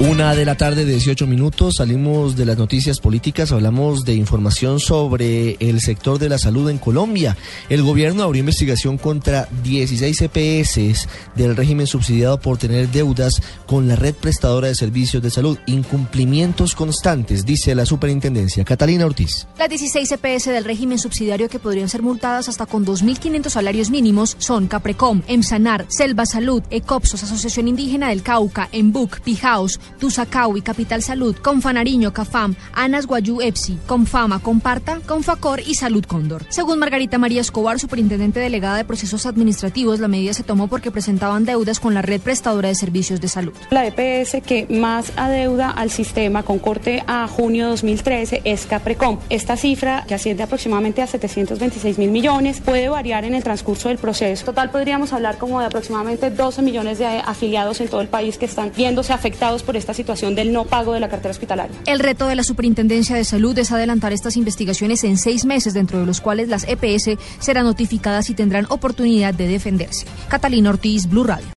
Una de la tarde, 18 minutos, salimos de las noticias políticas, hablamos de información sobre el sector de la salud en Colombia. El gobierno abrió investigación contra 16 EPS del régimen subsidiado por tener deudas con la red prestadora de servicios de salud. Incumplimientos constantes, dice la superintendencia. Catalina Ortiz. Las 16 EPS del régimen subsidiario que podrían ser multadas hasta con 2.500 salarios mínimos son Caprecom, Emsanar, Selva Salud, Ecopsos, Asociación Indígena del Cauca, Embuc, Pijaos, Tusacaui, Capital Salud, Confanariño, Cafam, Anas Guayú Epsi, Confama, Comparta, Confacor y Salud Cóndor. Según Margarita María Escobar, superintendente delegada de procesos administrativos, la medida se tomó porque presentaban deudas con la red prestadora de servicios de salud. La EPS que más adeuda al sistema con corte a junio 2013 es Caprecom. Esta cifra, que asciende aproximadamente a 726 mil millones, puede variar en el transcurso del proceso. Total podríamos hablar como de aproximadamente 12 millones de afiliados en todo el país que están viéndose afectados por esta situación del no pago de la cartera hospitalaria. El reto de la Superintendencia de Salud es adelantar estas investigaciones en seis meses, dentro de los cuales las EPS serán notificadas y tendrán oportunidad de defenderse. Catalina Ortiz, Blue Radio.